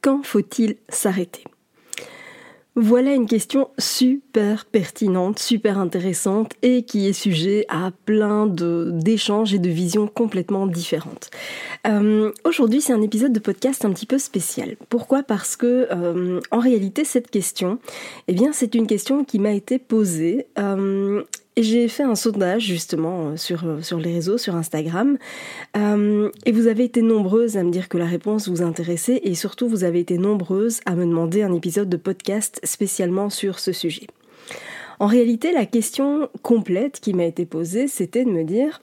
quand faut-il s'arrêter? Voilà une question super pertinente, super intéressante et qui est sujet à plein d'échanges et de visions complètement différentes. Euh, aujourd'hui, c'est un épisode de podcast un petit peu spécial. Pourquoi? Parce que euh, en réalité, cette question, eh bien, c'est une question qui m'a été posée euh, j'ai fait un sondage justement euh, sur, euh, sur les réseaux, sur Instagram. Euh, et vous avez été nombreuses à me dire que la réponse vous intéressait et surtout vous avez été nombreuses à me demander un épisode de podcast spécialement sur ce sujet. En réalité, la question complète qui m'a été posée, c'était de me dire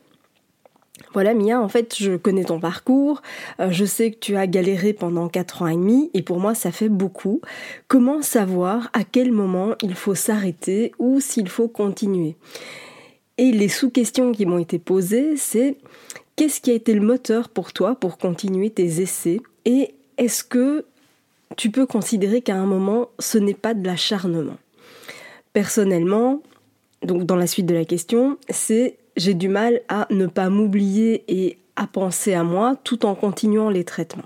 voilà Mia, en fait, je connais ton parcours, euh, je sais que tu as galéré pendant 4 ans et demi, et pour moi, ça fait beaucoup. Comment savoir à quel moment il faut s'arrêter ou s'il faut continuer? Et les sous-questions qui m'ont été posées, c'est qu'est-ce qui a été le moteur pour toi pour continuer tes essais? Et est-ce que tu peux considérer qu'à un moment, ce n'est pas de l'acharnement? Personnellement, donc dans la suite de la question, c'est j'ai du mal à ne pas m'oublier et à penser à moi tout en continuant les traitements.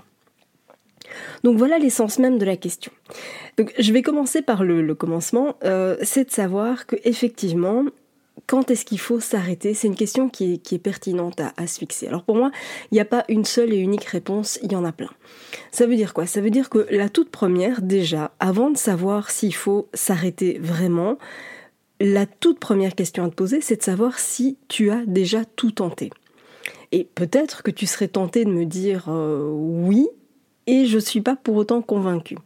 Donc voilà l'essence même de la question. Donc, je vais commencer par le, commencement, euh, c'est de savoir que effectivement, quand est-ce qu'il faut s'arrêter? C'est une question qui est, pertinente à, à, se fixer. Alors pour moi, il n'y a pas une seule et unique réponse, il y en a plein. Ça veut dire quoi? Ça veut dire que la toute première, déjà, avant de savoir s'il faut s'arrêter vraiment, la toute première question à te poser, c'est de savoir si tu as déjà tout tenté. Et peut-être que tu serais tenté de me dire euh, oui, et je ne suis pas pour autant convaincue.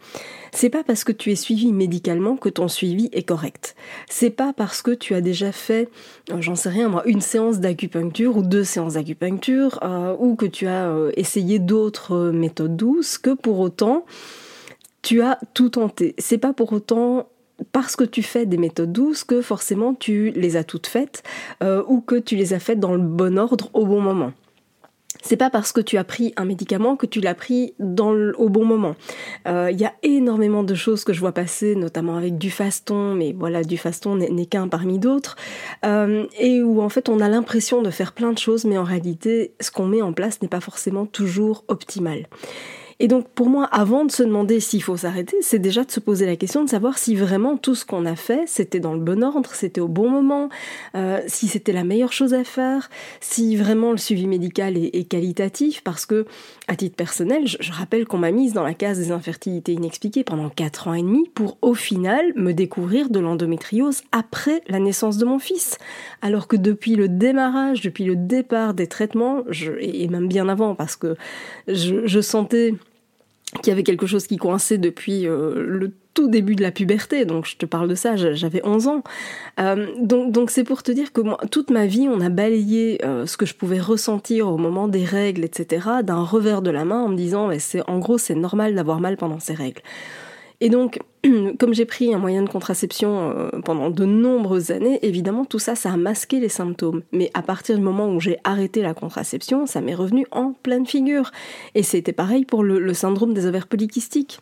C'est pas parce que tu es suivi médicalement que ton suivi est correct. C'est pas parce que tu as déjà fait, euh, j'en sais rien moi, une séance d'acupuncture ou deux séances d'acupuncture, euh, ou que tu as essayé d'autres méthodes douces que pour autant tu as tout tenté. C'est pas pour autant parce que tu fais des méthodes douces que forcément tu les as toutes faites euh, ou que tu les as faites dans le bon ordre au bon moment. C'est pas parce que tu as pris un médicament que tu l'as pris dans au bon moment. Il euh, y a énormément de choses que je vois passer, notamment avec du faston, mais voilà, du faston n'est qu'un parmi d'autres, euh, et où en fait on a l'impression de faire plein de choses, mais en réalité, ce qu'on met en place n'est pas forcément toujours optimal. Et donc pour moi, avant de se demander s'il faut s'arrêter, c'est déjà de se poser la question de savoir si vraiment tout ce qu'on a fait, c'était dans le bon ordre, c'était au bon moment, euh, si c'était la meilleure chose à faire, si vraiment le suivi médical est, qualitatif, parce que à titre personnel, je, rappelle qu'on m'a mise dans la case des infertilités inexpliquées pendant 4 ans et demi pour au final me découvrir de l'endométriose après la naissance de mon fils. Alors que depuis le démarrage, depuis le départ des traitements, et même bien avant, parce que je sentais qu'il y avait quelque chose qui coinçait depuis euh, le tout début de la puberté, donc je te parle de ça, j'avais 11 ans. Euh, donc donc c'est pour te dire que toute ma vie, on a balayé euh, ce que je pouvais ressentir au moment des règles, etc., d'un revers de la main en me disant, c'est en gros c'est normal d'avoir mal pendant ces règles. Et donc, comme j'ai pris un moyen de contraception euh, pendant de nombreuses années, évidemment, tout ça, ça a masqué les symptômes. Mais à partir du moment où j'ai arrêté la contraception, ça m'est revenu en pleine figure. Et c'était pareil pour le, syndrome des ovaires polykystiques.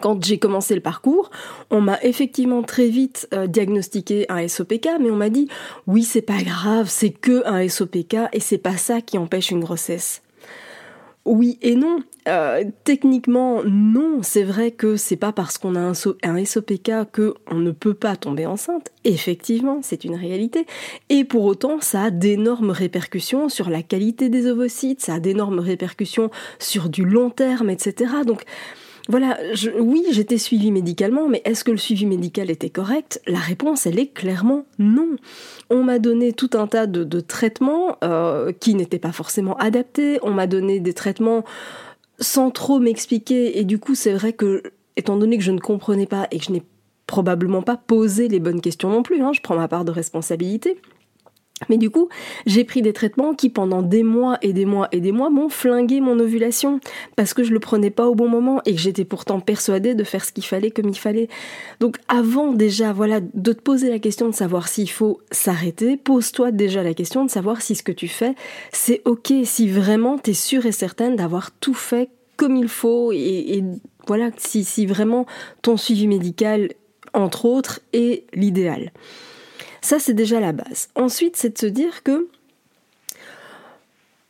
Quand j'ai commencé le parcours, on m'a effectivement très vite euh, diagnostiqué un SOPK, mais on m'a dit oui, c'est pas grave, c'est que un SOPK et c'est pas ça qui empêche une grossesse. Oui et non. Euh, techniquement, non. C'est vrai que c'est pas parce qu'on a un, SOPK que on ne peut pas tomber enceinte. Effectivement, c'est une réalité. Et pour autant, ça a d'énormes répercussions sur la qualité des ovocytes, ça a d'énormes répercussions sur du long terme, etc. Donc, voilà, oui, j'étais suivie médicalement, mais est-ce que le suivi médical était correct? La réponse, elle est clairement non. On m'a donné tout un tas de, traitements euh, qui n'étaient pas forcément adaptés. On m'a donné des traitements sans trop m'expliquer. Et du coup, c'est vrai que, étant donné que je ne comprenais pas et que je n'ai probablement pas posé les bonnes questions non plus, hein, je prends ma part de responsabilité. Mais du coup, j'ai pris des traitements qui pendant des mois et des mois et des mois m'ont flingué mon ovulation parce que je le prenais pas au bon moment et que j'étais pourtant persuadée de faire ce qu'il fallait comme il fallait. Donc avant déjà voilà de te poser la question de savoir s'il faut s'arrêter, pose-toi déjà la question de savoir si ce que tu fais c'est OK, si vraiment tu es sûre et certaine d'avoir tout fait comme il faut et, voilà si vraiment ton suivi médical entre autres est l'idéal. Ça, c'est déjà la base. Ensuite, c'est de se dire que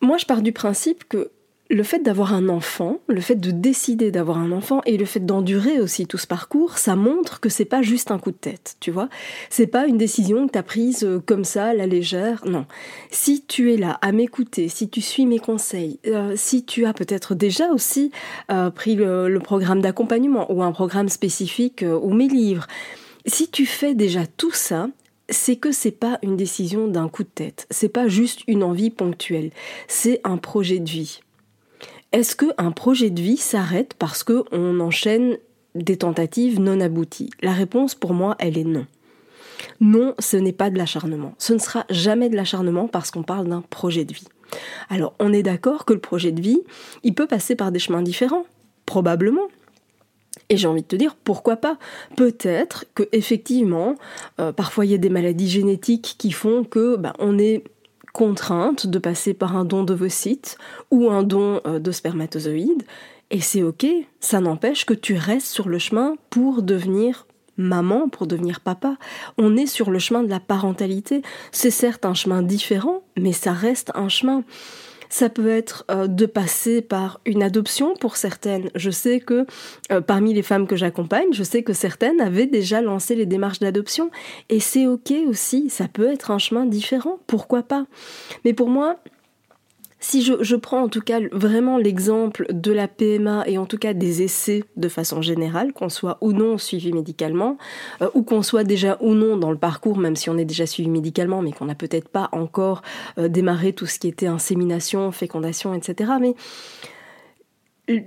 moi, je pars du principe que le fait d'avoir un enfant, le fait de décider d'avoir un enfant et le fait d'endurer aussi tout ce parcours, ça montre que c'est pas juste un coup de tête, tu vois. C'est pas une décision que tu as prise euh, comme ça, la légère, non. Si tu es là à m'écouter, si tu suis mes conseils, euh, si tu as peut-être déjà aussi euh, pris le, programme d'accompagnement ou un programme spécifique ou mes livres, si tu fais déjà tout ça, c'est que c'est pas une décision d'un coup de tête, c'est pas juste une envie ponctuelle, c'est un projet de vie. Est-ce qu'un projet de vie s'arrête parce qu'on enchaîne des tentatives non abouties? La réponse pour moi, elle est non. Non, ce n'est pas de l'acharnement. Ce ne sera jamais de l'acharnement parce qu'on parle d'un projet de vie. Alors, on est d'accord que le projet de vie, il peut passer par des chemins différents, probablement. Et j'ai envie de te dire, pourquoi pas? Peut-être que effectivement, euh, parfois il y a des maladies génétiques qui font que ben, on est contrainte de passer par un don d'ovocytes ou un don euh, de spermatozoïdes, et c'est ok, ça n'empêche que tu restes sur le chemin pour devenir maman, pour devenir papa. On est sur le chemin de la parentalité. C'est certes un chemin différent, mais ça reste un chemin. Ça peut être euh, de passer par une adoption pour certaines. Je sais que euh, parmi les femmes que j'accompagne, je sais que certaines avaient déjà lancé les démarches d'adoption. Et c'est OK aussi, ça peut être un chemin différent, pourquoi pas. Mais pour moi, si je, prends en tout cas vraiment l'exemple de la PMA et en tout cas des essais de façon générale, qu'on soit ou non suivi médicalement, euh, ou qu'on soit déjà ou non dans le parcours, même si on est déjà suivi médicalement, mais qu'on n'a peut-être pas encore euh, démarré tout ce qui était insémination, fécondation, etc. Mais euh,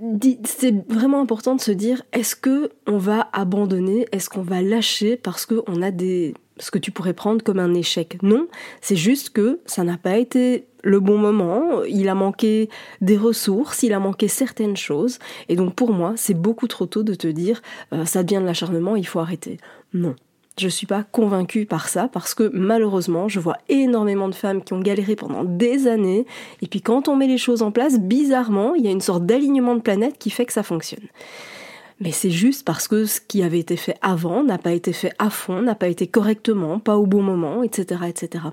c'est vraiment important de se dire est-ce que on va abandonner, est-ce qu'on va lâcher parce qu'on a des ce que tu pourrais prendre comme un échec? Non, c'est juste que ça n'a pas été le bon moment, il a manqué des ressources, il a manqué certaines choses, et donc pour moi, c'est beaucoup trop tôt de te dire euh, ça devient de l'acharnement, il faut arrêter. Non. Je ne suis pas convaincue par ça parce que malheureusement, je vois énormément de femmes qui ont galéré pendant des années et puis quand on met les choses en place, bizarrement, il y a une sorte d'alignement de planète qui fait que ça fonctionne mais c'est juste parce que ce qui avait été fait avant n'a pas été fait à fond, n'a pas été correctement, pas au bon moment, etc., etc.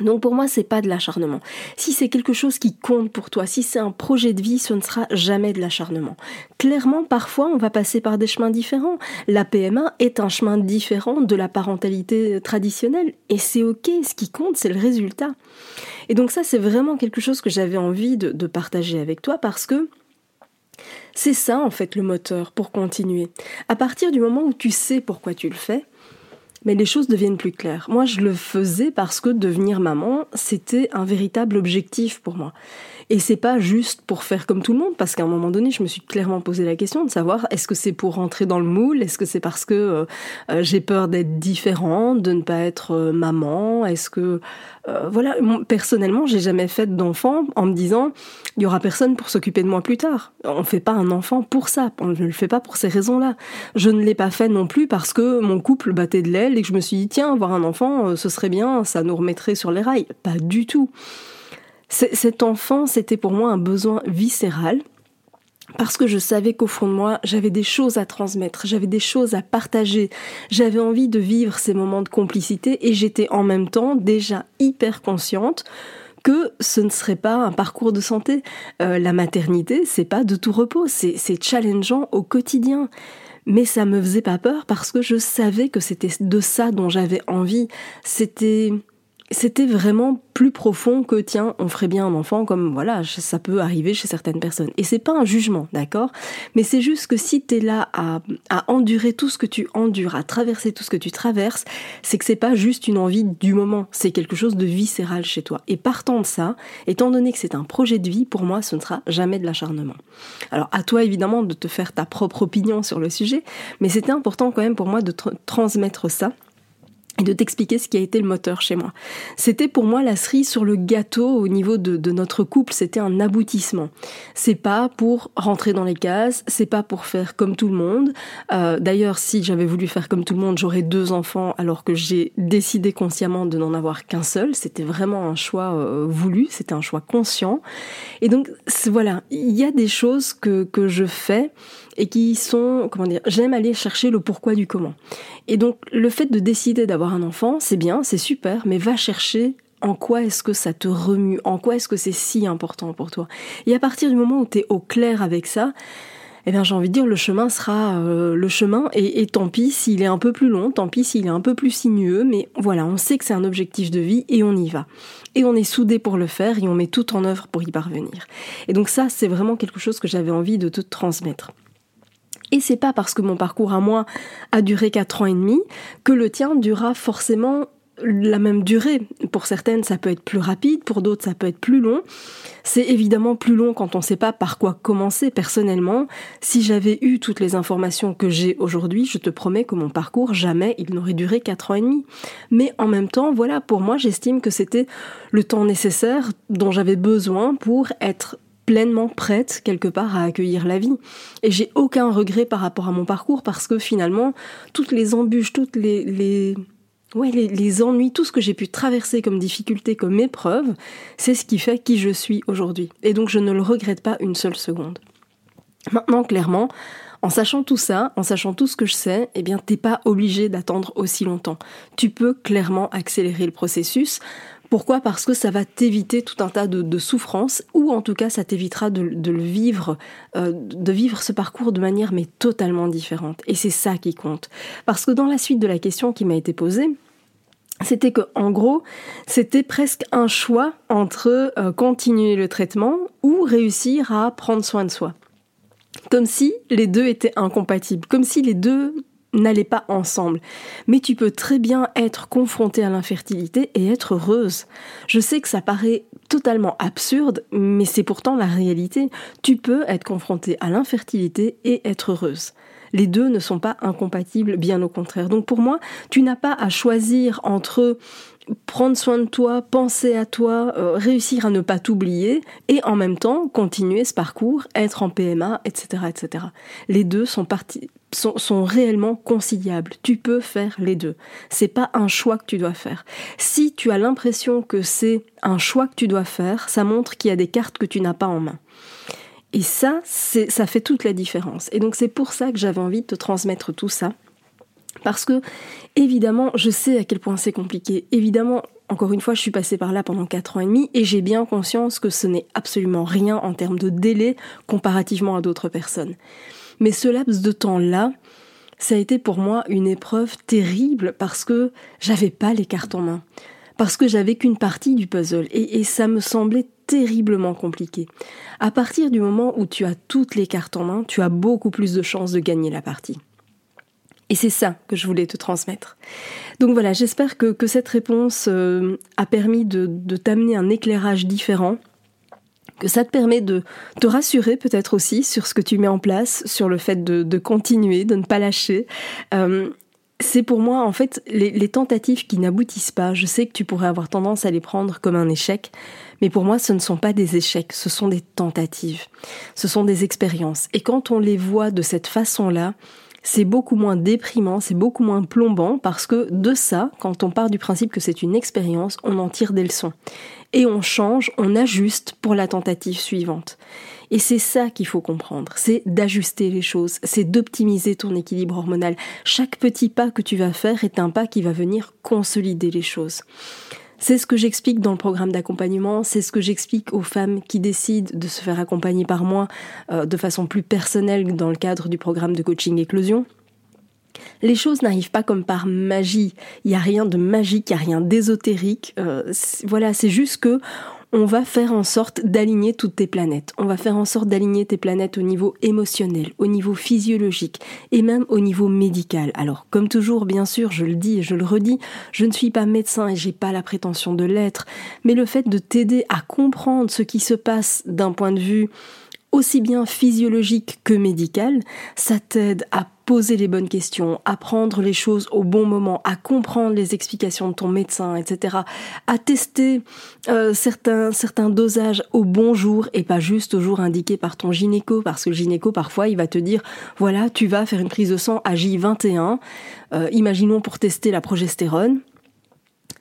Donc pour moi, c'est pas de l'acharnement. Si c'est quelque chose qui compte pour toi, si c'est un projet de vie, ce ne sera jamais de l'acharnement. Clairement, parfois, on va passer par des chemins différents. La PMA est un chemin différent de la parentalité traditionnelle, et c'est ok. Ce qui compte, c'est le résultat. Et donc ça, c'est vraiment quelque chose que j'avais envie de, de partager avec toi parce que c'est ça en fait le moteur pour continuer. À partir du moment où tu sais pourquoi tu le fais, mais les choses deviennent plus claires. Moi, je le faisais parce que devenir maman, c'était un véritable objectif pour moi. Et c'est pas juste pour faire comme tout le monde, parce qu'à un moment donné, je me suis clairement posé la question de savoir est-ce que c'est pour rentrer dans le moule, est-ce que c'est parce que euh, euh, j'ai peur d'être différente, de ne pas être euh, maman, est-ce que voilà, personnellement, j'ai jamais fait d'enfant en me disant il y aura personne pour s'occuper de moi plus tard. On fait pas un enfant pour ça, on ne le fait pas pour ces raisons-là. Je ne l'ai pas fait non plus parce que mon couple battait de l'aile et que je me suis dit tiens, avoir un enfant, ce serait bien, ça nous remettrait sur les rails. Pas du tout. Cet enfant, c'était pour moi un besoin viscéral parce que je savais qu'au fond de moi, j'avais des choses à transmettre, j'avais des choses à partager, j'avais envie de vivre ces moments de complicité et j'étais en même temps déjà hyper consciente que ce ne serait pas un parcours de santé. Euh, la maternité, c'est pas de tout repos, c'est challengeant au quotidien. Mais ça me faisait pas peur parce que je savais que c'était de ça dont j'avais envie. C'était c'était vraiment plus profond que tiens, on ferait bien un enfant comme voilà, ça peut arriver chez certaines personnes. Et c'est pas un jugement, d'accord? Mais c'est juste que si tu es là à, à, endurer tout ce que tu endures, à traverser tout ce que tu traverses, c'est que c'est pas juste une envie du moment, c'est quelque chose de viscéral chez toi. Et partant de ça, étant donné que c'est un projet de vie, pour moi, ce ne sera jamais de l'acharnement. Alors à toi évidemment de te faire ta propre opinion sur le sujet, mais c'était important quand même pour moi de transmettre ça et de t'expliquer ce qui a été le moteur chez moi. C'était pour moi la cerise sur le gâteau au niveau de, notre couple, c'était un aboutissement. C'est pas pour rentrer dans les cases, c'est pas pour faire comme tout le monde. Euh, d'ailleurs, si j'avais voulu faire comme tout le monde, j'aurais deux enfants alors que j'ai décidé consciemment de n'en avoir qu'un seul. C'était vraiment un choix euh, voulu, c'était un choix conscient. Et donc voilà, il y a des choses que, que je fais et qui sont, comment dire, j'aime aller chercher le pourquoi du comment. Et donc le fait de décider d'avoir un enfant, c'est bien, c'est super, mais va chercher en quoi est-ce que ça te remue, en quoi est-ce que c'est si important pour toi. Et à partir du moment où tu es au clair avec ça, eh bien j'ai envie de dire le chemin sera euh, le chemin et, et tant pis s'il est un peu plus long, tant pis s'il est un peu plus sinueux, mais voilà, on sait que c'est un objectif de vie et on y va. Et on est soudé pour le faire et on met tout en œuvre pour y parvenir. Et donc ça, c'est vraiment quelque chose que j'avais envie de te transmettre. Et c'est pas parce que mon parcours à moi a duré 4 ans et demi que le tien durera forcément la même durée. Pour certaines, ça peut être plus rapide, pour d'autres, ça peut être plus long. C'est évidemment plus long quand on ne sait pas par quoi commencer. Personnellement, si j'avais eu toutes les informations que j'ai aujourd'hui, je te promets que mon parcours, jamais il n'aurait duré 4 ans et demi. Mais en même temps, voilà, pour moi, j'estime que c'était le temps nécessaire dont j'avais besoin pour être pleinement prête quelque part à accueillir la vie. Et j'ai aucun regret par rapport à mon parcours parce que finalement, toutes les embûches, toutes les, les, ouais, les, ennuis, tout ce que j'ai pu traverser comme difficulté, comme épreuve, c'est ce qui fait qui je suis aujourd'hui. Et donc je ne le regrette pas une seule seconde. Maintenant, clairement, en sachant tout ça, en sachant tout ce que je sais, eh bien, t'es pas obligé d'attendre aussi longtemps. Tu peux clairement accélérer le processus. Pourquoi? Parce que ça va t'éviter tout un tas de, souffrances, ou en tout cas ça t'évitera de, euh, vivre ce parcours de manière totalement différente. Et c'est ça qui compte. Parce que dans la suite de la question qui m'a été posée, c'était que en gros, c'était presque un choix entre euh, continuer le traitement ou réussir à prendre soin de soi. Comme si les deux étaient incompatibles, comme si les deux n'allez pas ensemble. Mais tu peux très bien être confrontée à l'infertilité et être heureuse. Je sais que ça paraît totalement absurde, mais c'est pourtant la réalité. Tu peux être confrontée à l'infertilité et être heureuse. Les deux ne sont pas incompatibles, bien au contraire. Donc pour moi, tu n'as pas à choisir entre prendre soin de toi, penser à toi, euh, réussir à ne pas t'oublier et en même temps continuer ce parcours, être en PMA, etc., etc. Les deux sont sont, réellement conciliables. Tu peux faire les deux. C'est pas un choix que tu dois faire. Si tu as l'impression que c'est un choix que tu dois faire, ça montre qu'il y a des cartes que tu n'as pas en main. Et ça, ça fait toute la différence. Et donc c'est pour ça que j'avais envie de te transmettre tout ça. Parce que, évidemment, je sais à quel point c'est compliqué. Évidemment, encore une fois, je suis passée par là pendant 4 ans et demi et j'ai bien conscience que ce n'est absolument rien en termes de délai comparativement à d'autres personnes. Mais ce laps de temps-là, ça a été pour moi une épreuve terrible parce que j'avais pas les cartes en main. Parce que j'avais qu'une partie du puzzle et, et ça me semblait terriblement compliqué. À partir du moment où tu as toutes les cartes en main, tu as beaucoup plus de chances de gagner la partie. Et c'est ça que je voulais te transmettre. Donc voilà, j'espère que, cette réponse euh, a permis de, t'amener un éclairage différent, que ça te permet de te rassurer peut-être aussi sur ce que tu mets en place, sur le fait de, continuer, de ne pas lâcher. Euh, c'est pour moi, en fait, les tentatives qui n'aboutissent pas, je sais que tu pourrais avoir tendance à les prendre comme un échec, mais pour moi, ce ne sont pas des échecs, ce sont des tentatives, ce sont des expériences. Et quand on les voit de cette façon-là, c'est beaucoup moins déprimant, c'est beaucoup moins plombant parce que de ça, quand on part du principe que c'est une expérience, on en tire des leçons. Et on change, on ajuste pour la tentative suivante. Et c'est ça qu'il faut comprendre, c'est d'ajuster les choses, c'est d'optimiser ton équilibre hormonal. Chaque petit pas que tu vas faire est un pas qui va venir consolider les choses. C'est ce que j'explique dans le programme d'accompagnement, c'est ce que j'explique aux femmes qui décident de se faire accompagner par moi euh, de façon plus personnelle dans le cadre du programme de coaching éclosion. les choses n'arrivent pas comme par magie. Il n'y a rien de magique, il n'y a rien d'ésotérique. Euh, voilà, c'est juste que on va faire en sorte d'aligner toutes tes planètes. On va faire en sorte d'aligner tes planètes au niveau émotionnel, au niveau physiologique et même au niveau médical. Alors, comme toujours, bien sûr, je le dis et je le redis, je ne suis pas médecin et j'ai pas la prétention de l'être, mais le fait de t'aider à comprendre ce qui se passe d'un point de vue aussi bien physiologique que médical, ça t'aide à poser les bonnes questions, à prendre les choses au bon moment, à comprendre les explications de ton médecin, etc., à tester euh, certains, certains dosages au bon jour et pas juste au jour indiqué par ton gynéco, parce que le gynéco, parfois, il va te dire, voilà, tu vas faire une prise de sang à J21, euh, imaginons pour tester la progestérone,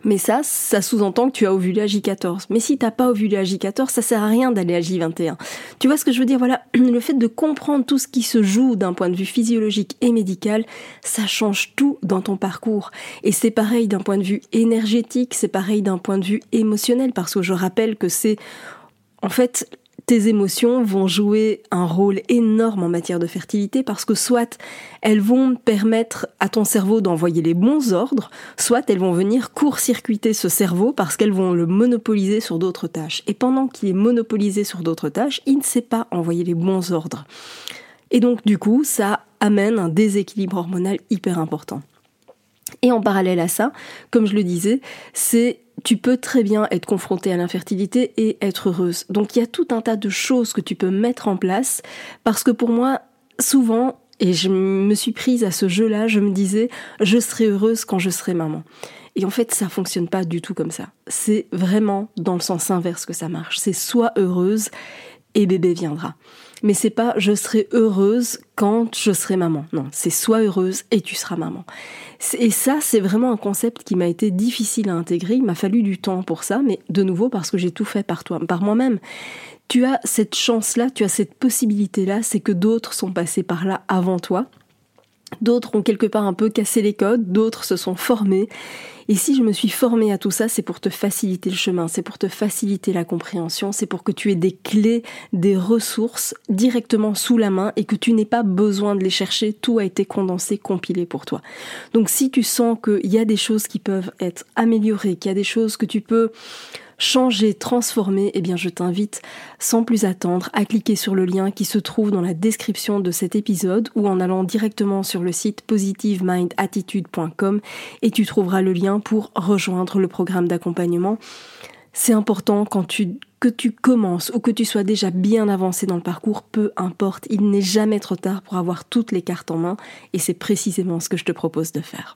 mais ça, ça sous-entend que tu as ovulé à J14. Mais si t'as pas ovulé à J14, ça sert à rien d'aller à J21. Tu vois ce que je veux dire? Voilà, le fait de comprendre tout ce qui se joue d'un point de vue physiologique et médical, ça change tout dans ton parcours. Et c'est pareil d'un point de vue énergétique, c'est pareil d'un point de vue émotionnel, parce que je rappelle que c'est en fait tes émotions vont jouer un rôle énorme en matière de fertilité parce que soit elles vont permettre à ton cerveau d'envoyer les bons ordres, soit elles vont venir court-circuiter ce cerveau parce qu'elles vont le monopoliser sur d'autres tâches. Et pendant qu'il est monopolisé sur d'autres tâches, il ne sait pas envoyer les bons ordres. Et donc du coup, ça amène un déséquilibre hormonal hyper important. Et en parallèle à ça, comme je le disais, c'est tu peux très bien être confrontée à l'infertilité et être heureuse. Donc il y a tout un tas de choses que tu peux mettre en place parce que pour moi, souvent, et je me suis prise à ce jeu-là, je me disais, je serai heureuse quand je serai maman. Et en fait, ça fonctionne pas du tout comme ça. C'est vraiment dans le sens inverse que ça marche. C'est soit heureuse et bébé viendra. Mais c'est pas je serai heureuse quand je serai maman. Non, c'est sois heureuse et tu seras maman. Et ça, c'est vraiment un concept qui m'a été difficile à intégrer. Il m'a fallu du temps pour ça, mais de nouveau parce que j'ai tout fait par toi, par moi-même. Tu as cette chance-là, tu as cette possibilité-là, c'est que d'autres sont passés par là avant toi. D'autres ont quelque part un peu cassé les codes, d'autres se sont formés. Et si je me suis formée à tout ça, c'est pour te faciliter le chemin, c'est pour te faciliter la compréhension, c'est pour que tu aies des clés, des ressources directement sous la main et que tu n'aies pas besoin de les chercher, tout a été condensé, compilé pour toi. Donc si tu sens qu'il y a des choses qui peuvent être améliorées, qu'il y a des choses que tu peux changer, transformer, eh bien je t'invite sans plus attendre à cliquer sur le lien qui se trouve dans la description de cet épisode ou en allant directement sur le site positivemindattitude.com et tu trouveras le lien pour rejoindre le programme d'accompagnement. C'est important quand tu que tu commences ou que tu sois déjà bien avancé dans le parcours, peu importe, il n'est jamais trop tard pour avoir toutes les cartes en main et c'est précisément ce que je te propose de faire.